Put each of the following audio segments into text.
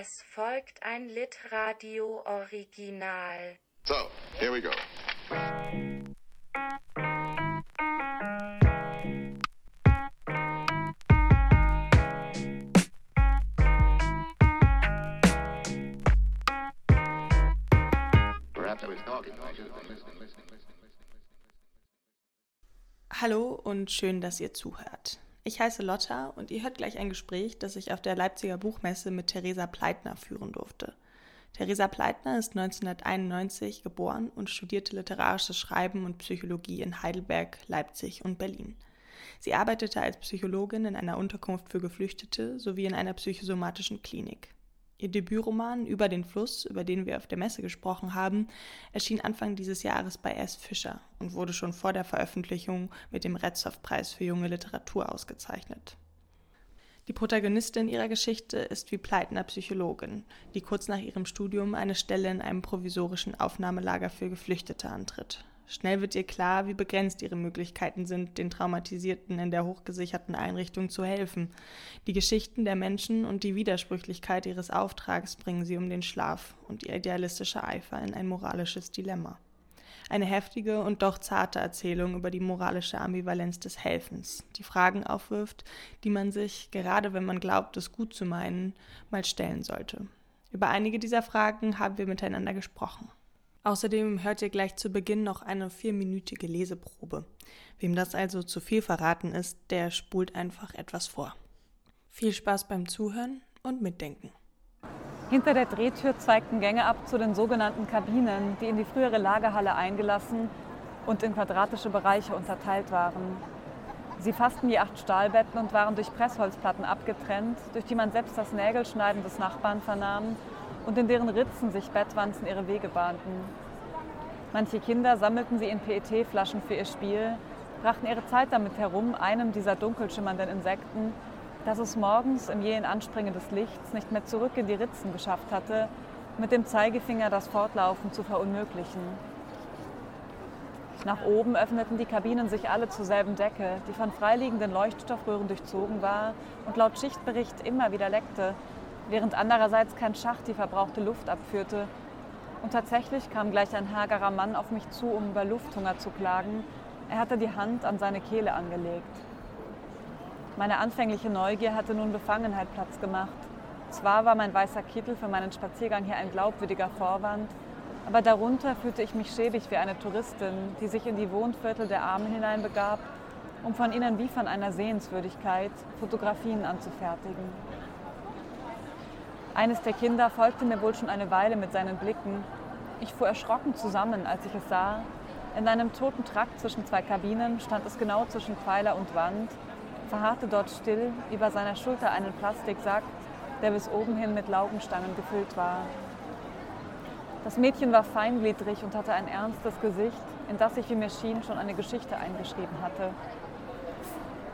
Es folgt ein Litradio Original. So, here we go. Hallo und schön, dass ihr zuhört. Ich heiße Lotta und ihr hört gleich ein Gespräch, das ich auf der Leipziger Buchmesse mit Theresa Pleitner führen durfte. Theresa Pleitner ist 1991 geboren und studierte literarisches Schreiben und Psychologie in Heidelberg, Leipzig und Berlin. Sie arbeitete als Psychologin in einer Unterkunft für Geflüchtete sowie in einer psychosomatischen Klinik. Ihr Debütroman Über den Fluss, über den wir auf der Messe gesprochen haben, erschien Anfang dieses Jahres bei S. Fischer und wurde schon vor der Veröffentlichung mit dem Retzow-Preis für junge Literatur ausgezeichnet. Die Protagonistin ihrer Geschichte ist wie Pleitner Psychologin, die kurz nach ihrem Studium eine Stelle in einem provisorischen Aufnahmelager für Geflüchtete antritt. Schnell wird ihr klar, wie begrenzt ihre Möglichkeiten sind, den Traumatisierten in der hochgesicherten Einrichtung zu helfen. Die Geschichten der Menschen und die Widersprüchlichkeit ihres Auftrags bringen sie um den Schlaf und ihr idealistischer Eifer in ein moralisches Dilemma. Eine heftige und doch zarte Erzählung über die moralische Ambivalenz des Helfens, die Fragen aufwirft, die man sich, gerade wenn man glaubt, es gut zu meinen, mal stellen sollte. Über einige dieser Fragen haben wir miteinander gesprochen. Außerdem hört ihr gleich zu Beginn noch eine vierminütige Leseprobe. Wem das also zu viel verraten ist, der spult einfach etwas vor. Viel Spaß beim Zuhören und Mitdenken. Hinter der Drehtür zweigten Gänge ab zu den sogenannten Kabinen, die in die frühere Lagerhalle eingelassen und in quadratische Bereiche unterteilt waren. Sie fassten je acht Stahlbetten und waren durch Pressholzplatten abgetrennt, durch die man selbst das Nägelschneiden des Nachbarn vernahm und in deren Ritzen sich Bettwanzen ihre Wege bahnten. Manche Kinder sammelten sie in PET-Flaschen für ihr Spiel, brachten ihre Zeit damit herum, einem dieser dunkel schimmernden Insekten, das es morgens im jähen Anspringen des Lichts nicht mehr zurück in die Ritzen geschafft hatte, mit dem Zeigefinger das Fortlaufen zu verunmöglichen. Nach oben öffneten die Kabinen sich alle zur selben Decke, die von freiliegenden Leuchtstoffröhren durchzogen war und laut Schichtbericht immer wieder leckte, während andererseits kein Schacht die verbrauchte Luft abführte. Und tatsächlich kam gleich ein hagerer Mann auf mich zu, um über Lufthunger zu klagen. Er hatte die Hand an seine Kehle angelegt. Meine anfängliche Neugier hatte nun Befangenheit Platz gemacht. Zwar war mein weißer Kittel für meinen Spaziergang hier ein glaubwürdiger Vorwand, aber darunter fühlte ich mich schäbig wie eine Touristin, die sich in die Wohnviertel der Armen hineinbegab, um von ihnen wie von einer Sehenswürdigkeit Fotografien anzufertigen. Eines der Kinder folgte mir wohl schon eine Weile mit seinen Blicken. Ich fuhr erschrocken zusammen, als ich es sah. In einem toten Trakt zwischen zwei Kabinen stand es genau zwischen Pfeiler und Wand, verharrte dort still, über seiner Schulter einen Plastiksack, der bis oben hin mit Laugenstangen gefüllt war. Das Mädchen war feingliedrig und hatte ein ernstes Gesicht, in das sich, wie mir schien, schon eine Geschichte eingeschrieben hatte.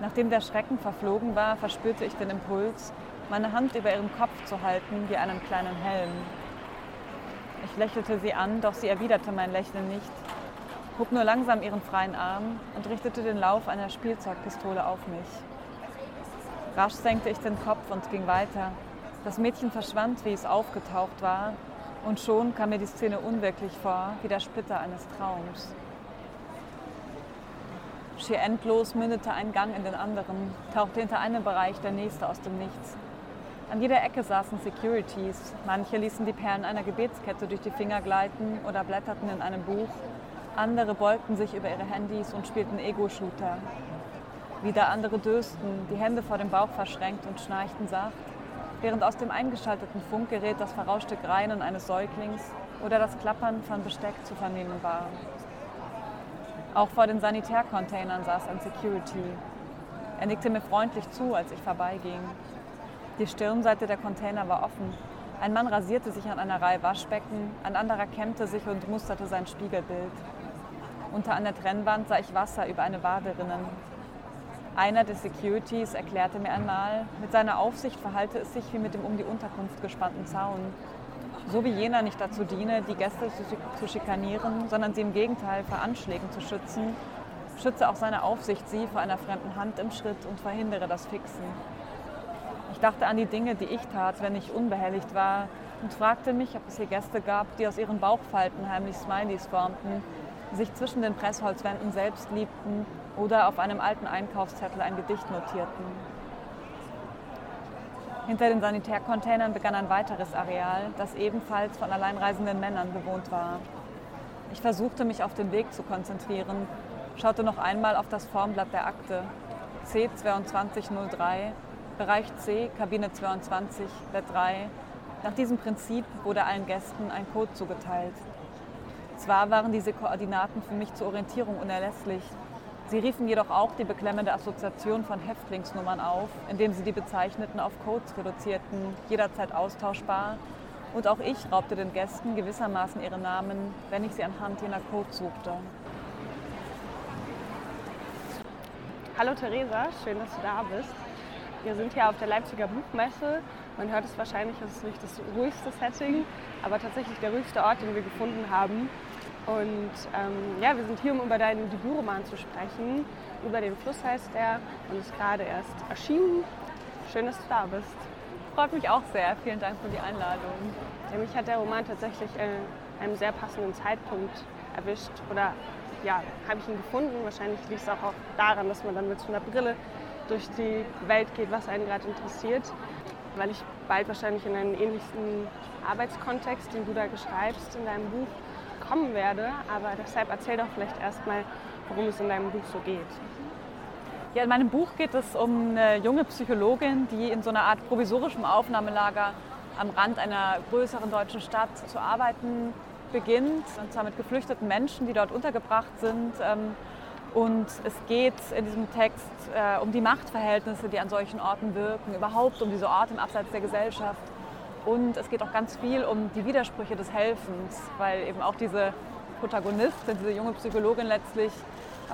Nachdem der Schrecken verflogen war, verspürte ich den Impuls, meine Hand über ihren Kopf zu halten wie einen kleinen Helm. Ich lächelte sie an, doch sie erwiderte mein Lächeln nicht, hob nur langsam ihren freien Arm und richtete den Lauf einer Spielzeugpistole auf mich. Rasch senkte ich den Kopf und ging weiter. Das Mädchen verschwand, wie es aufgetaucht war, und schon kam mir die Szene unwirklich vor, wie der Splitter eines Traums. Schier endlos mündete ein Gang in den anderen, tauchte hinter einem Bereich der nächste aus dem Nichts. An jeder Ecke saßen Securities. Manche ließen die Perlen einer Gebetskette durch die Finger gleiten oder blätterten in einem Buch. Andere beugten sich über ihre Handys und spielten Ego-Shooter. Wieder andere dösten, die Hände vor dem Bauch verschränkt und schnarchten sacht, während aus dem eingeschalteten Funkgerät das verrauschte Greinen eines Säuglings oder das Klappern von Besteck zu vernehmen war. Auch vor den Sanitärcontainern saß ein Security. Er nickte mir freundlich zu, als ich vorbeiging. Die Stirnseite der Container war offen. Ein Mann rasierte sich an einer Reihe Waschbecken, ein anderer kämmte sich und musterte sein Spiegelbild. Unter einer Trennwand sah ich Wasser über eine Wade rinnen. Einer der Securities erklärte mir einmal, mit seiner Aufsicht verhalte es sich wie mit dem um die Unterkunft gespannten Zaun. So wie jener nicht dazu diene, die Gäste zu schikanieren, sondern sie im Gegenteil vor Anschlägen zu schützen, schütze auch seine Aufsicht sie vor einer fremden Hand im Schritt und verhindere das Fixen. Dachte an die Dinge, die ich tat, wenn ich unbehelligt war und fragte mich, ob es hier Gäste gab, die aus ihren Bauchfalten heimlich Smileys formten, sich zwischen den Pressholzwänden selbst liebten oder auf einem alten Einkaufszettel ein Gedicht notierten. Hinter den Sanitärcontainern begann ein weiteres Areal, das ebenfalls von alleinreisenden Männern bewohnt war. Ich versuchte mich auf den Weg zu konzentrieren, schaute noch einmal auf das Formblatt der Akte. C2203, Bereich C, Kabine 22, Bett 3. Nach diesem Prinzip wurde allen Gästen ein Code zugeteilt. Zwar waren diese Koordinaten für mich zur Orientierung unerlässlich, Sie riefen jedoch auch die beklemmende Assoziation von Häftlingsnummern auf, indem sie die Bezeichneten auf Codes reduzierten, jederzeit austauschbar. Und auch ich raubte den Gästen gewissermaßen ihre Namen, wenn ich sie anhand jener Codes suchte. Hallo Theresa, schön, dass du da bist. Wir sind hier auf der Leipziger Buchmesse. Man hört es wahrscheinlich, es ist nicht das ruhigste Setting, aber tatsächlich der ruhigste Ort, den wir gefunden haben. Und ähm, ja, wir sind hier, um über deinen Debütroman zu sprechen. Über den Fluss heißt er und ist gerade erst erschienen. Schön, dass du da bist. Freut mich auch sehr. Vielen Dank für die Einladung. Ja, mich hat der Roman tatsächlich äh, einem sehr passenden Zeitpunkt erwischt. Oder ja, habe ich ihn gefunden. Wahrscheinlich liegt es auch daran, dass man dann mit so einer Brille durch die Welt geht, was einen gerade interessiert. Weil ich bald wahrscheinlich in einen ähnlichen Arbeitskontext, den du da beschreibst in deinem Buch, kommen werde. Aber deshalb erzähl doch vielleicht erstmal, worum es in deinem Buch so geht. Ja, in meinem Buch geht es um eine junge Psychologin, die in so einer Art provisorischem Aufnahmelager am Rand einer größeren deutschen Stadt zu arbeiten beginnt. Und zwar mit geflüchteten Menschen, die dort untergebracht sind. Und es geht in diesem Text äh, um die Machtverhältnisse, die an solchen Orten wirken, überhaupt um diese Orte im Abseits der Gesellschaft. Und es geht auch ganz viel um die Widersprüche des Helfens, weil eben auch diese Protagonistin, diese junge Psychologin letztlich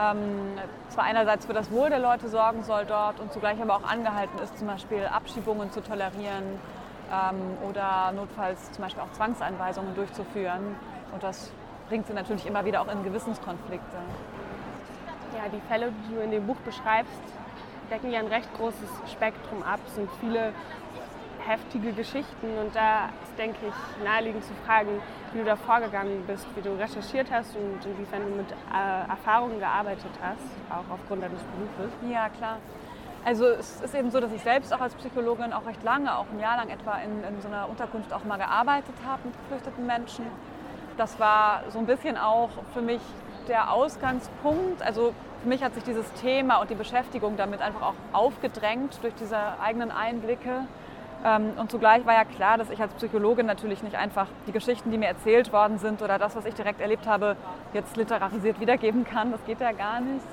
ähm, zwar einerseits für das Wohl der Leute sorgen soll dort und zugleich aber auch angehalten ist, zum Beispiel Abschiebungen zu tolerieren ähm, oder notfalls zum Beispiel auch Zwangseinweisungen durchzuführen. Und das bringt sie natürlich immer wieder auch in Gewissenskonflikte. Ja, die Fälle, die du in dem Buch beschreibst, decken ja ein recht großes Spektrum ab. Es sind viele heftige Geschichten und da ist, denke ich, naheliegend zu fragen, wie du da vorgegangen bist, wie du recherchiert hast und inwiefern du mit äh, Erfahrungen gearbeitet hast, auch aufgrund deines Berufes. Ja, klar. Also es ist eben so, dass ich selbst auch als Psychologin auch recht lange, auch ein Jahr lang etwa in, in so einer Unterkunft auch mal gearbeitet habe mit geflüchteten Menschen. Das war so ein bisschen auch für mich der Ausgangspunkt. Also für mich hat sich dieses Thema und die Beschäftigung damit einfach auch aufgedrängt durch diese eigenen Einblicke. Ähm, und zugleich war ja klar, dass ich als Psychologin natürlich nicht einfach die Geschichten, die mir erzählt worden sind oder das, was ich direkt erlebt habe, jetzt literarisiert wiedergeben kann. Das geht ja gar nicht.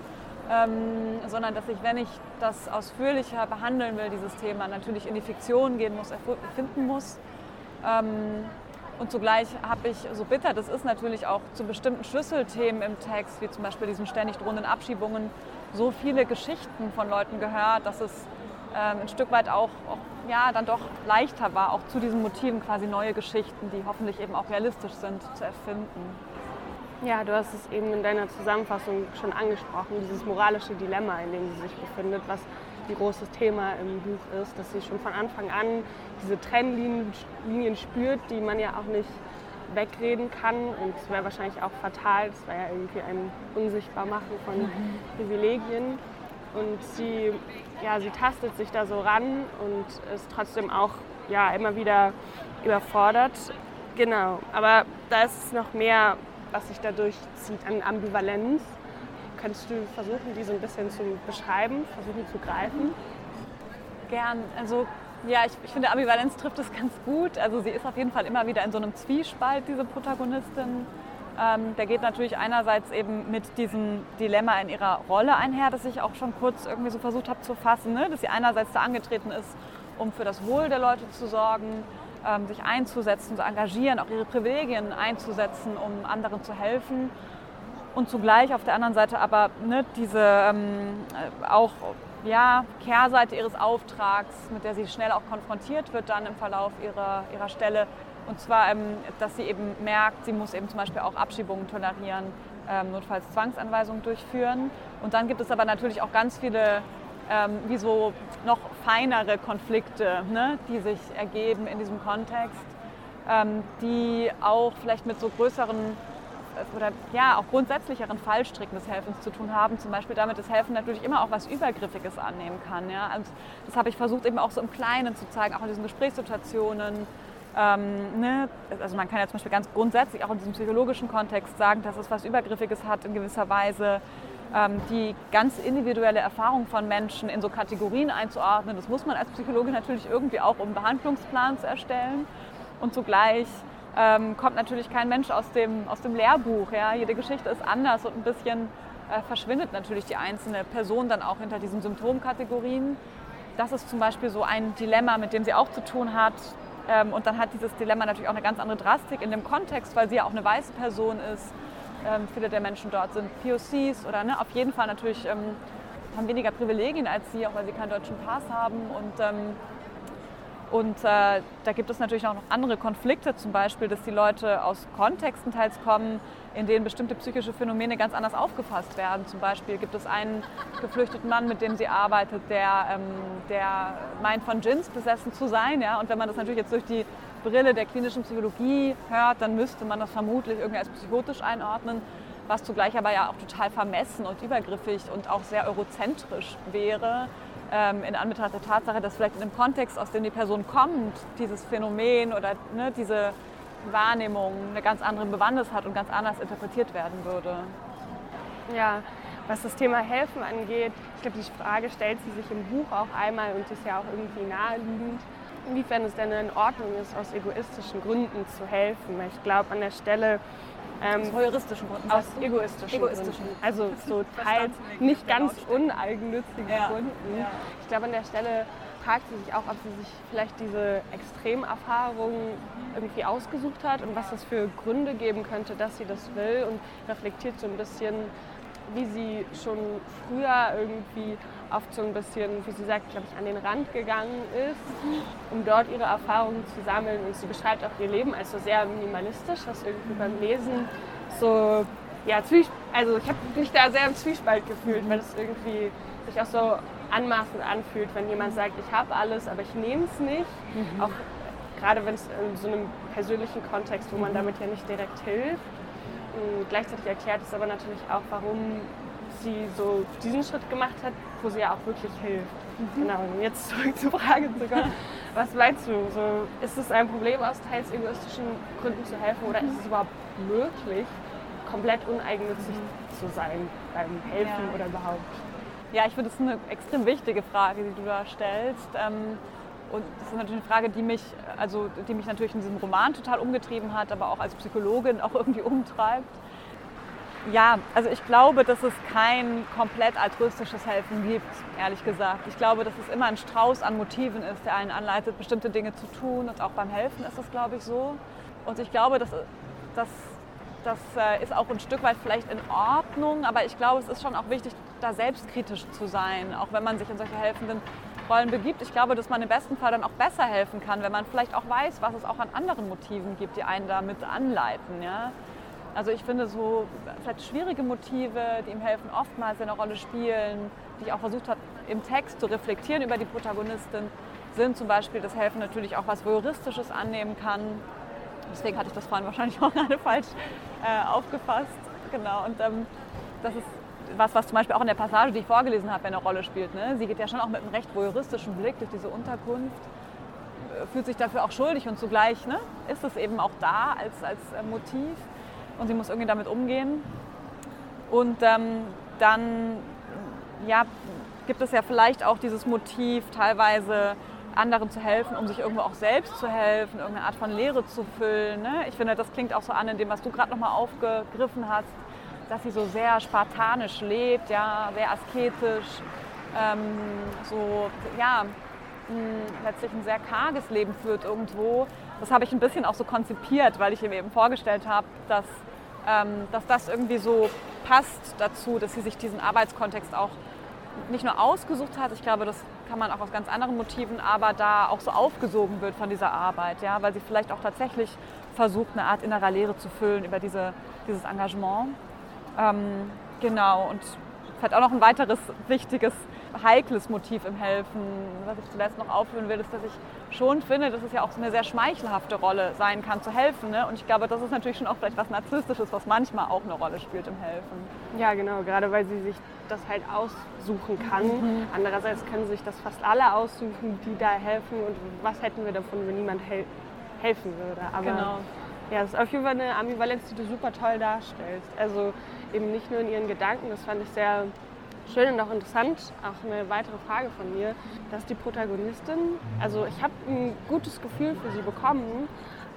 Ähm, sondern dass ich, wenn ich das ausführlicher behandeln will, dieses Thema, natürlich in die Fiktion gehen muss, erfinden muss. Ähm, und zugleich habe ich, so bitter das ist, natürlich auch zu bestimmten Schlüsselthemen im Text, wie zum Beispiel diesen ständig drohenden Abschiebungen, so viele Geschichten von Leuten gehört, dass es ähm, ein Stück weit auch, auch ja, dann doch leichter war, auch zu diesen Motiven quasi neue Geschichten, die hoffentlich eben auch realistisch sind, zu erfinden. Ja, du hast es eben in deiner Zusammenfassung schon angesprochen, dieses moralische Dilemma, in dem sie sich befindet, was ein großes Thema im Buch ist, dass sie schon von Anfang an diese Trennlinien spürt, die man ja auch nicht wegreden kann. Und es wäre wahrscheinlich auch fatal, es wäre ja irgendwie ein Unsichtbarmachen von mhm. Privilegien. Und sie, ja, sie tastet sich da so ran und ist trotzdem auch ja, immer wieder überfordert. Genau, aber da ist noch mehr, was sich dadurch zieht an Ambivalenz. Kannst du versuchen, die so ein bisschen zu beschreiben, versuchen zu greifen? Gern. Also ja, ich, ich finde, Ambivalenz trifft es ganz gut. Also sie ist auf jeden Fall immer wieder in so einem Zwiespalt, diese Protagonistin. Ähm, der geht natürlich einerseits eben mit diesem Dilemma in ihrer Rolle einher, das ich auch schon kurz irgendwie so versucht habe zu fassen, ne? dass sie einerseits da angetreten ist, um für das Wohl der Leute zu sorgen, ähm, sich einzusetzen, zu engagieren, auch ihre Privilegien einzusetzen, um anderen zu helfen. Und zugleich auf der anderen Seite aber ne, diese ähm, äh, auch ja, Kehrseite ihres Auftrags, mit der sie schnell auch konfrontiert wird dann im Verlauf ihrer, ihrer Stelle, und zwar, ähm, dass sie eben merkt, sie muss eben zum Beispiel auch Abschiebungen tolerieren, ähm, notfalls Zwangsanweisungen durchführen. Und dann gibt es aber natürlich auch ganz viele ähm, wie so noch feinere Konflikte, ne, die sich ergeben in diesem Kontext, ähm, die auch vielleicht mit so größeren oder ja auch grundsätzlicheren Fallstricken des Helfens zu tun haben. Zum Beispiel damit das Helfen natürlich immer auch was Übergriffiges annehmen kann. Ja? Und das habe ich versucht eben auch so im Kleinen zu zeigen, auch in diesen Gesprächssituationen. Ähm, ne? Also man kann ja zum Beispiel ganz grundsätzlich auch in diesem psychologischen Kontext sagen, dass es was Übergriffiges hat in gewisser Weise ähm, die ganz individuelle Erfahrung von Menschen in so Kategorien einzuordnen. Das muss man als Psychologe natürlich irgendwie auch, um einen Behandlungsplan zu erstellen. Und zugleich ähm, kommt natürlich kein Mensch aus dem, aus dem Lehrbuch. Ja? Jede Geschichte ist anders und ein bisschen äh, verschwindet natürlich die einzelne Person dann auch hinter diesen Symptomkategorien. Das ist zum Beispiel so ein Dilemma, mit dem sie auch zu tun hat. Ähm, und dann hat dieses Dilemma natürlich auch eine ganz andere Drastik in dem Kontext, weil sie ja auch eine weiße Person ist ähm, viele der Menschen dort sind POCs oder ne, auf jeden Fall natürlich ähm, haben weniger Privilegien als sie, auch weil sie keinen deutschen Pass haben. Und, ähm, und äh, da gibt es natürlich auch noch andere Konflikte, zum Beispiel, dass die Leute aus Kontexten teils kommen, in denen bestimmte psychische Phänomene ganz anders aufgefasst werden. Zum Beispiel gibt es einen geflüchteten Mann, mit dem sie arbeitet, der, ähm, der meint, von Djinns besessen zu sein. Ja? Und wenn man das natürlich jetzt durch die Brille der klinischen Psychologie hört, dann müsste man das vermutlich irgendwie als psychotisch einordnen, was zugleich aber ja auch total vermessen und übergriffig und auch sehr eurozentrisch wäre, ähm, in Anbetracht der Tatsache, dass vielleicht in dem Kontext, aus dem die Person kommt, dieses Phänomen oder ne, diese Wahrnehmung eine ganz andere Bewandtnis hat und ganz anders interpretiert werden würde. Ja, was das Thema Helfen angeht, ich glaube, die Frage stellt sie sich im Buch auch einmal und ist ja auch irgendwie naheliegend inwiefern es denn in Ordnung ist, aus egoistischen Gründen zu helfen. Ich glaube, an der Stelle ähm, aus heuristischen Gründen. Aus egoistischen, egoistischen, Gründen. Also so teils nicht ganz uneigennützigen ja. Gründen. Ja. Ich glaube, an der Stelle fragt sie sich auch, ob sie sich vielleicht diese Extremerfahrung irgendwie ausgesucht hat und was es für Gründe geben könnte, dass sie das will und reflektiert so ein bisschen, wie sie schon früher irgendwie oft so ein bisschen, wie sie sagt, glaube ich, an den Rand gegangen ist, um dort ihre Erfahrungen zu sammeln. Und sie beschreibt auch ihr Leben als so sehr minimalistisch, was irgendwie beim Lesen so, ja, also ich habe mich da sehr im Zwiespalt gefühlt, weil es irgendwie sich auch so anmaßend anfühlt, wenn jemand sagt, ich habe alles, aber ich nehme es nicht. Mhm. Auch gerade wenn es in so einem persönlichen Kontext, wo man mhm. damit ja nicht direkt hilft. Und gleichzeitig erklärt es aber natürlich auch, warum sie so diesen Schritt gemacht hat, wo sie ja auch wirklich hilft. Mhm. Genau, und jetzt zurück zur Frage zu kommen. Was meinst du? So, ist es ein Problem, aus teils egoistischen Gründen zu helfen oder ist es überhaupt möglich, komplett uneigennützig mhm. zu sein beim Helfen ja. oder überhaupt? Ja, ich finde, das ist eine extrem wichtige Frage, die du da stellst. Ähm, und das ist natürlich eine Frage, die mich, also, die mich natürlich in diesem Roman total umgetrieben hat, aber auch als Psychologin auch irgendwie umtreibt. Ja, also ich glaube, dass es kein komplett altruistisches Helfen gibt, ehrlich gesagt. Ich glaube, dass es immer ein Strauß an Motiven ist, der einen anleitet, bestimmte Dinge zu tun. Und auch beim Helfen ist es, glaube ich, so. Und ich glaube, dass, dass das äh, ist auch ein Stück weit vielleicht in Ordnung, aber ich glaube, es ist schon auch wichtig, da selbstkritisch zu sein, auch wenn man sich in solche helfenden Rollen begibt. Ich glaube, dass man im besten Fall dann auch besser helfen kann, wenn man vielleicht auch weiß, was es auch an anderen Motiven gibt, die einen damit anleiten. Ja? Also ich finde so vielleicht schwierige Motive, die ihm helfen, oftmals eine Rolle spielen, die ich auch versucht habe im Text zu reflektieren über die Protagonistin, sind zum Beispiel das Helfen natürlich auch was Voyeuristisches annehmen kann. Deswegen hatte ich das vorhin wahrscheinlich auch gerade falsch äh, aufgefasst. Genau, und ähm, das ist was, was zum Beispiel auch in der Passage, die ich vorgelesen habe, eine Rolle spielt. Ne? Sie geht ja schon auch mit einem recht voyeuristischen Blick durch diese Unterkunft, äh, fühlt sich dafür auch schuldig und zugleich ne, ist es eben auch da als, als äh, Motiv und sie muss irgendwie damit umgehen. Und ähm, dann ja, gibt es ja vielleicht auch dieses Motiv, teilweise anderen zu helfen, um sich irgendwo auch selbst zu helfen, irgendeine Art von Lehre zu füllen. Ne? Ich finde, das klingt auch so an in dem, was du gerade nochmal aufgegriffen hast, dass sie so sehr spartanisch lebt, ja, sehr asketisch, ähm, so, ja, letztlich ein sehr karges Leben führt irgendwo. Das habe ich ein bisschen auch so konzipiert, weil ich ihm eben vorgestellt habe, dass dass das irgendwie so passt dazu, dass sie sich diesen Arbeitskontext auch nicht nur ausgesucht hat, ich glaube, das kann man auch aus ganz anderen Motiven, aber da auch so aufgesogen wird von dieser Arbeit, ja, weil sie vielleicht auch tatsächlich versucht, eine Art innerer Lehre zu füllen über diese, dieses Engagement. Ähm, genau, und vielleicht auch noch ein weiteres wichtiges heikles Motiv im Helfen. Was ich zuletzt noch aufführen will, ist, dass ich schon finde, dass es ja auch so eine sehr schmeichelhafte Rolle sein kann, zu helfen. Ne? Und ich glaube, das ist natürlich schon auch vielleicht was Narzisstisches, was manchmal auch eine Rolle spielt im Helfen. Ja, genau, gerade weil sie sich das halt aussuchen kann. Mhm. Andererseits können sich das fast alle aussuchen, die da helfen. Und was hätten wir davon, wenn niemand hel helfen würde? Aber genau. Ja, das ist auf jeden Fall eine Ambivalenz, die du super toll darstellst. Also eben nicht nur in ihren Gedanken, das fand ich sehr schön und auch interessant, auch eine weitere Frage von mir, dass die Protagonistin, also ich habe ein gutes Gefühl für sie bekommen,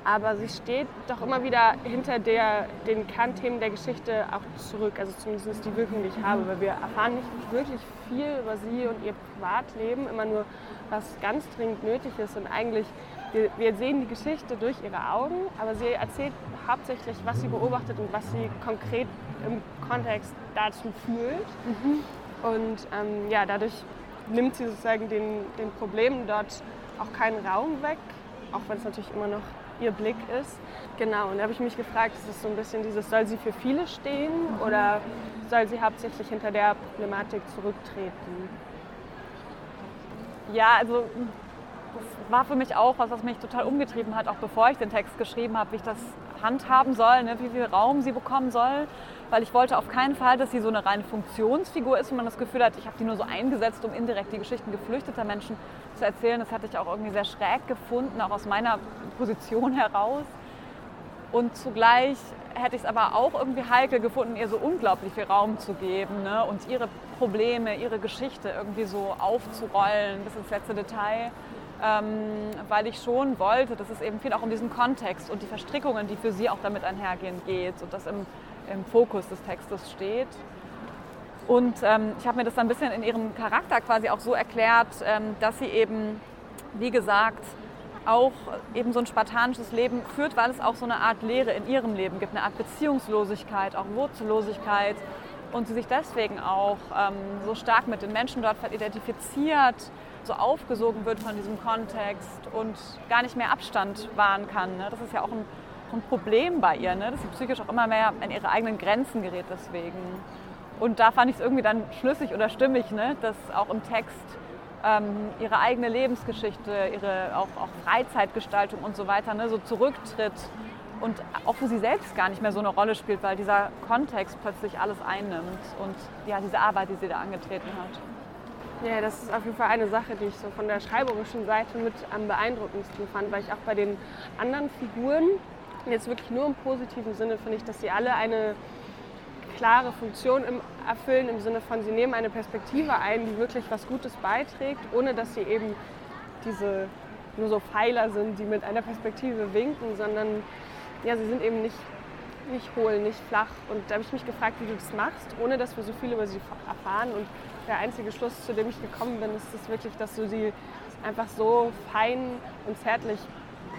aber sie steht doch immer wieder hinter der, den Kernthemen der Geschichte auch zurück, also zumindest die Wirkung, die ich habe, weil wir erfahren nicht wirklich viel über sie und ihr Privatleben, immer nur, was ganz dringend nötig ist und eigentlich, wir, wir sehen die Geschichte durch ihre Augen, aber sie erzählt hauptsächlich, was sie beobachtet und was sie konkret im Kontext dazu fühlt. Mhm. Und ähm, ja, dadurch nimmt sie sozusagen den, den Problemen dort auch keinen Raum weg, auch wenn es natürlich immer noch ihr Blick ist. Genau, und da habe ich mich gefragt, ist es so ein bisschen dieses, soll sie für viele stehen oder soll sie hauptsächlich hinter der Problematik zurücktreten? Ja, also das war für mich auch was, was mich total umgetrieben hat, auch bevor ich den Text geschrieben habe, wie ich das handhaben soll, ne, wie viel Raum sie bekommen soll. Weil ich wollte auf keinen Fall, dass sie so eine reine Funktionsfigur ist, wo man das Gefühl hat, ich habe die nur so eingesetzt, um indirekt die Geschichten geflüchteter Menschen zu erzählen. Das hatte ich auch irgendwie sehr schräg gefunden, auch aus meiner Position heraus. Und zugleich hätte ich es aber auch irgendwie heikel gefunden, ihr so unglaublich viel Raum zu geben ne? und ihre Probleme, ihre Geschichte irgendwie so aufzurollen bis ins letzte Detail ähm, weil ich schon wollte, dass es eben viel auch um diesen Kontext und die Verstrickungen, die für sie auch damit einhergehen, geht und das im, im Fokus des Textes steht. Und ähm, ich habe mir das dann ein bisschen in ihrem Charakter quasi auch so erklärt, ähm, dass sie eben, wie gesagt, auch eben so ein spartanisches Leben führt, weil es auch so eine Art Lehre in ihrem Leben gibt, eine Art Beziehungslosigkeit, auch Wurzellosigkeit und sie sich deswegen auch ähm, so stark mit den Menschen dort identifiziert, so aufgesogen wird von diesem Kontext und gar nicht mehr Abstand wahren kann. Ne? Das ist ja auch ein, ein Problem bei ihr, ne? dass sie psychisch auch immer mehr an ihre eigenen Grenzen gerät deswegen. Und da fand ich es irgendwie dann schlüssig oder stimmig, ne? dass auch im Text ähm, ihre eigene Lebensgeschichte, ihre auch, auch Freizeitgestaltung und so weiter ne? so zurücktritt und auch für sie selbst gar nicht mehr so eine Rolle spielt, weil dieser Kontext plötzlich alles einnimmt und ja, diese Arbeit, die sie da angetreten hat. Ja, das ist auf jeden Fall eine Sache, die ich so von der schreiberischen Seite mit am beeindruckendsten fand, weil ich auch bei den anderen Figuren, jetzt wirklich nur im positiven Sinne, finde ich, dass sie alle eine klare Funktion im, erfüllen, im Sinne von, sie nehmen eine Perspektive ein, die wirklich was Gutes beiträgt, ohne dass sie eben diese nur so Pfeiler sind, die mit einer Perspektive winken, sondern ja, sie sind eben nicht, nicht hohl, nicht flach. Und da habe ich mich gefragt, wie du das machst, ohne dass wir so viel über sie erfahren. Und der einzige Schluss, zu dem ich gekommen bin, ist es wirklich, dass du sie einfach so fein und zärtlich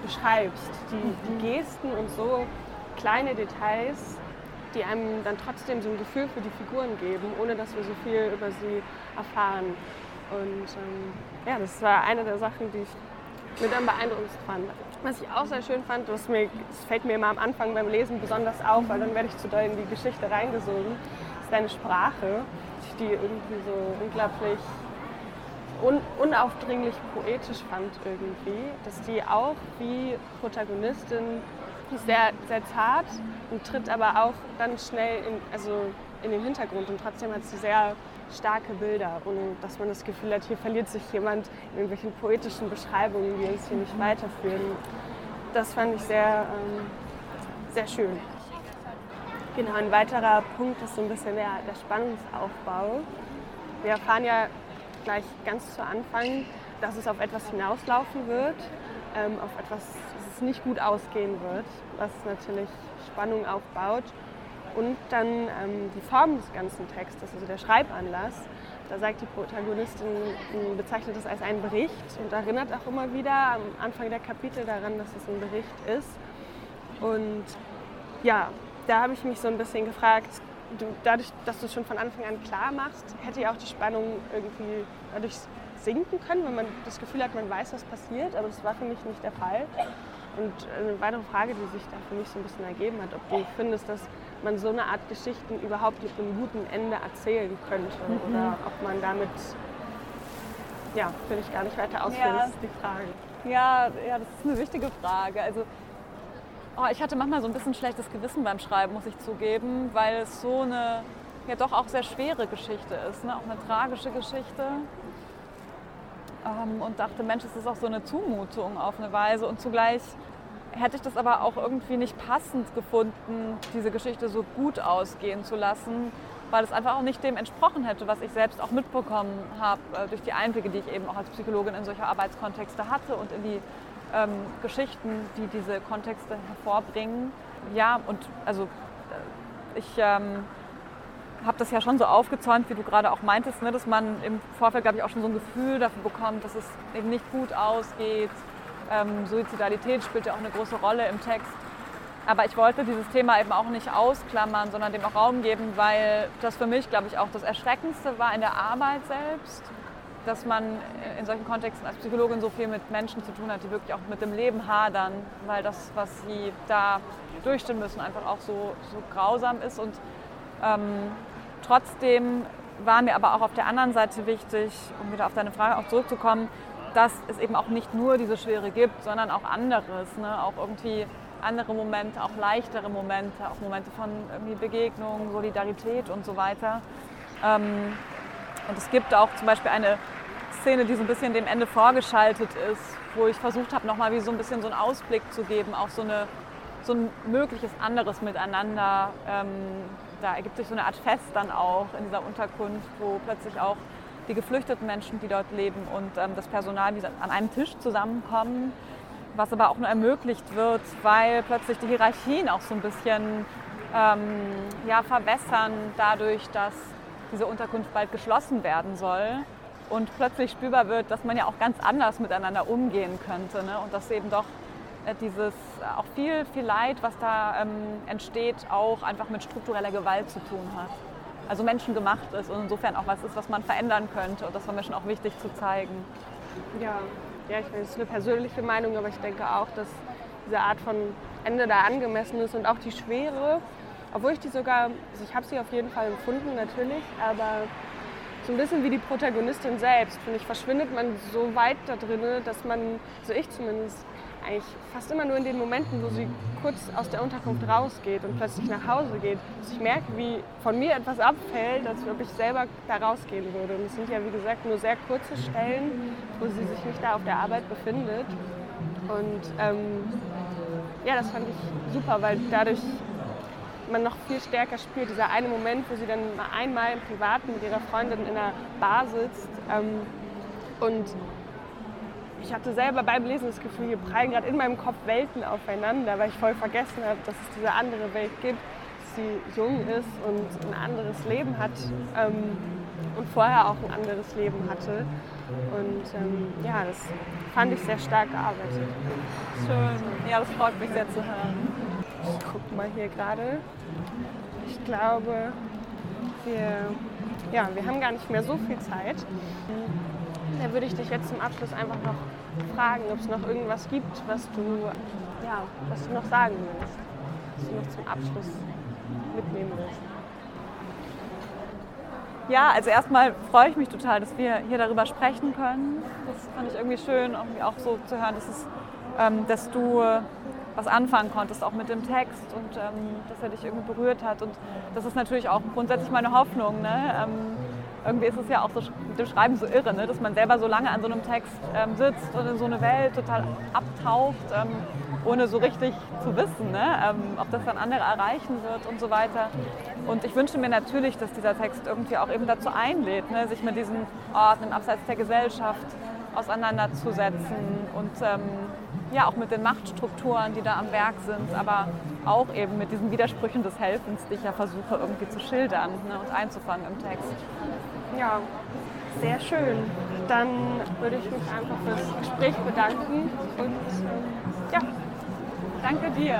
beschreibst. Die, die Gesten und so kleine Details, die einem dann trotzdem so ein Gefühl für die Figuren geben, ohne dass wir so viel über sie erfahren. Und ähm, ja, das war eine der Sachen, die ich mit am beeindruckendsten fand. Was ich auch sehr schön fand, das, mir, das fällt mir immer am Anfang beim Lesen besonders auf, weil dann werde ich zu doll in die Geschichte reingesogen, ist deine Sprache die irgendwie so unglaublich un unaufdringlich poetisch fand irgendwie, dass die auch wie Protagonistin sehr, sehr zart und tritt aber auch dann schnell in, also in den Hintergrund und trotzdem hat sie sehr starke Bilder und dass man das Gefühl hat, hier verliert sich jemand in irgendwelchen poetischen Beschreibungen, die uns hier nicht weiterführen. Das fand ich sehr, ähm, sehr schön. Genau, ein weiterer Punkt ist so ein bisschen der, der Spannungsaufbau. Wir erfahren ja gleich ganz zu Anfang, dass es auf etwas hinauslaufen wird, ähm, auf etwas, dass es nicht gut ausgehen wird, was natürlich Spannung aufbaut. Und dann ähm, die Form des ganzen Textes, also der Schreibanlass. Da sagt die Protagonistin, bezeichnet es als einen Bericht und erinnert auch immer wieder am Anfang der Kapitel daran, dass es ein Bericht ist. Und ja, da habe ich mich so ein bisschen gefragt, du, dadurch, dass du es schon von Anfang an klar machst, hätte ja auch die Spannung irgendwie dadurch sinken können, wenn man das Gefühl hat, man weiß, was passiert, aber das war für mich nicht der Fall. Und eine weitere Frage, die sich da für mich so ein bisschen ergeben hat, ob du findest, dass man so eine Art Geschichten überhaupt mit einem guten Ende erzählen könnte mhm. oder ob man damit ja, will ich gar nicht weiter ausführen, Ja. das ist die Frage. Ja, ja, das ist eine wichtige Frage. Also, oh, ich hatte manchmal so ein bisschen schlechtes Gewissen beim Schreiben, muss ich zugeben, weil es so eine ja doch auch sehr schwere Geschichte ist, ne? auch eine tragische Geschichte. Ähm, und dachte, Mensch, es ist auch so eine Zumutung auf eine Weise. Und zugleich hätte ich das aber auch irgendwie nicht passend gefunden, diese Geschichte so gut ausgehen zu lassen, weil es einfach auch nicht dem entsprochen hätte, was ich selbst auch mitbekommen habe äh, durch die Einblicke, die ich eben auch als Psychologin in solche Arbeitskontexte hatte und in die ähm, Geschichten, die diese Kontexte hervorbringen. Ja, und also äh, ich ähm, habe das ja schon so aufgezäumt, wie du gerade auch meintest, ne, dass man im Vorfeld, glaube ich, auch schon so ein Gefühl dafür bekommt, dass es eben nicht gut ausgeht. Ähm, Suizidalität spielt ja auch eine große Rolle im Text. Aber ich wollte dieses Thema eben auch nicht ausklammern, sondern dem auch Raum geben, weil das für mich, glaube ich, auch das Erschreckendste war in der Arbeit selbst, dass man in solchen Kontexten als Psychologin so viel mit Menschen zu tun hat, die wirklich auch mit dem Leben hadern, weil das, was sie da durchstehen müssen, einfach auch so, so grausam ist. Und ähm, trotzdem war mir aber auch auf der anderen Seite wichtig, um wieder auf deine Frage auch zurückzukommen, dass es eben auch nicht nur diese Schwere gibt, sondern auch anderes, ne? auch irgendwie andere Momente, auch leichtere Momente, auch Momente von irgendwie Begegnung, Solidarität und so weiter. Ähm, und es gibt auch zum Beispiel eine Szene, die so ein bisschen dem Ende vorgeschaltet ist, wo ich versucht habe, nochmal wie so ein bisschen so einen Ausblick zu geben, auch so, eine, so ein mögliches anderes Miteinander. Ähm, da ergibt sich so eine Art Fest dann auch in dieser Unterkunft, wo plötzlich auch die geflüchteten Menschen, die dort leben und ähm, das Personal wie an einem Tisch zusammenkommen, was aber auch nur ermöglicht wird, weil plötzlich die Hierarchien auch so ein bisschen ähm, ja, verwässern dadurch, dass diese Unterkunft bald geschlossen werden soll und plötzlich spürbar wird, dass man ja auch ganz anders miteinander umgehen könnte ne? und dass eben doch äh, dieses äh, auch viel, viel Leid, was da ähm, entsteht, auch einfach mit struktureller Gewalt zu tun hat. Also menschengemacht ist und insofern auch was ist, was man verändern könnte und das war mir schon auch wichtig zu zeigen. Ja, ja ich meine, das ist eine persönliche Meinung, aber ich denke auch, dass diese Art von Ende da angemessen ist und auch die Schwere, obwohl ich die sogar, also ich habe sie auf jeden Fall empfunden natürlich, aber so ein bisschen wie die Protagonistin selbst, finde ich, verschwindet man so weit da drin, dass man, so ich zumindest, eigentlich fast immer nur in den Momenten, wo sie kurz aus der Unterkunft rausgeht und plötzlich nach Hause geht, dass ich merke, wie von mir etwas abfällt, als ob ich selber da rausgehen würde. Und es sind ja, wie gesagt, nur sehr kurze Stellen, wo sie sich nicht da auf der Arbeit befindet. Und ähm, ja, das fand ich super, weil dadurch man noch viel stärker spürt, dieser eine Moment, wo sie dann mal einmal im Privaten mit ihrer Freundin in einer Bar sitzt ähm, und ich hatte selber beim Lesen das Gefühl, hier prallen gerade in meinem Kopf Welten aufeinander, weil ich voll vergessen habe, dass es diese andere Welt gibt, dass sie jung ist und ein anderes Leben hat ähm, und vorher auch ein anderes Leben hatte. Und ähm, ja, das fand ich sehr stark gearbeitet. Schön. Ja, das freut mich sehr zu hören. Ich gucke mal hier gerade. Ich glaube, wir, ja, wir haben gar nicht mehr so viel Zeit. Da würde ich dich jetzt zum Abschluss einfach noch fragen, ob es noch irgendwas gibt, was du, ja, was du noch sagen willst, was du noch zum Abschluss mitnehmen willst. Ja, also erstmal freue ich mich total, dass wir hier darüber sprechen können. Das fand ich irgendwie schön, auch so zu hören, dass, es, ähm, dass du was anfangen konntest, auch mit dem Text und ähm, dass er dich irgendwie berührt hat. Und das ist natürlich auch grundsätzlich meine Hoffnung. Ne? Ähm, irgendwie ist es ja auch so mit dem Schreiben so irre, ne? dass man selber so lange an so einem Text ähm, sitzt und in so eine Welt total abtaucht, ähm, ohne so richtig zu wissen, ne? ähm, ob das dann andere erreichen wird und so weiter. Und ich wünsche mir natürlich, dass dieser Text irgendwie auch eben dazu einlädt, ne? sich mit diesen Orten im Abseits der Gesellschaft auseinanderzusetzen und ähm, ja auch mit den Machtstrukturen, die da am Werk sind, aber auch eben mit diesen Widersprüchen des Helfens, die ich ja versuche irgendwie zu schildern ne, und einzufangen im Text. Ja, sehr schön. Dann würde ich mich einfach fürs Gespräch bedanken und ähm, ja, Danke dir.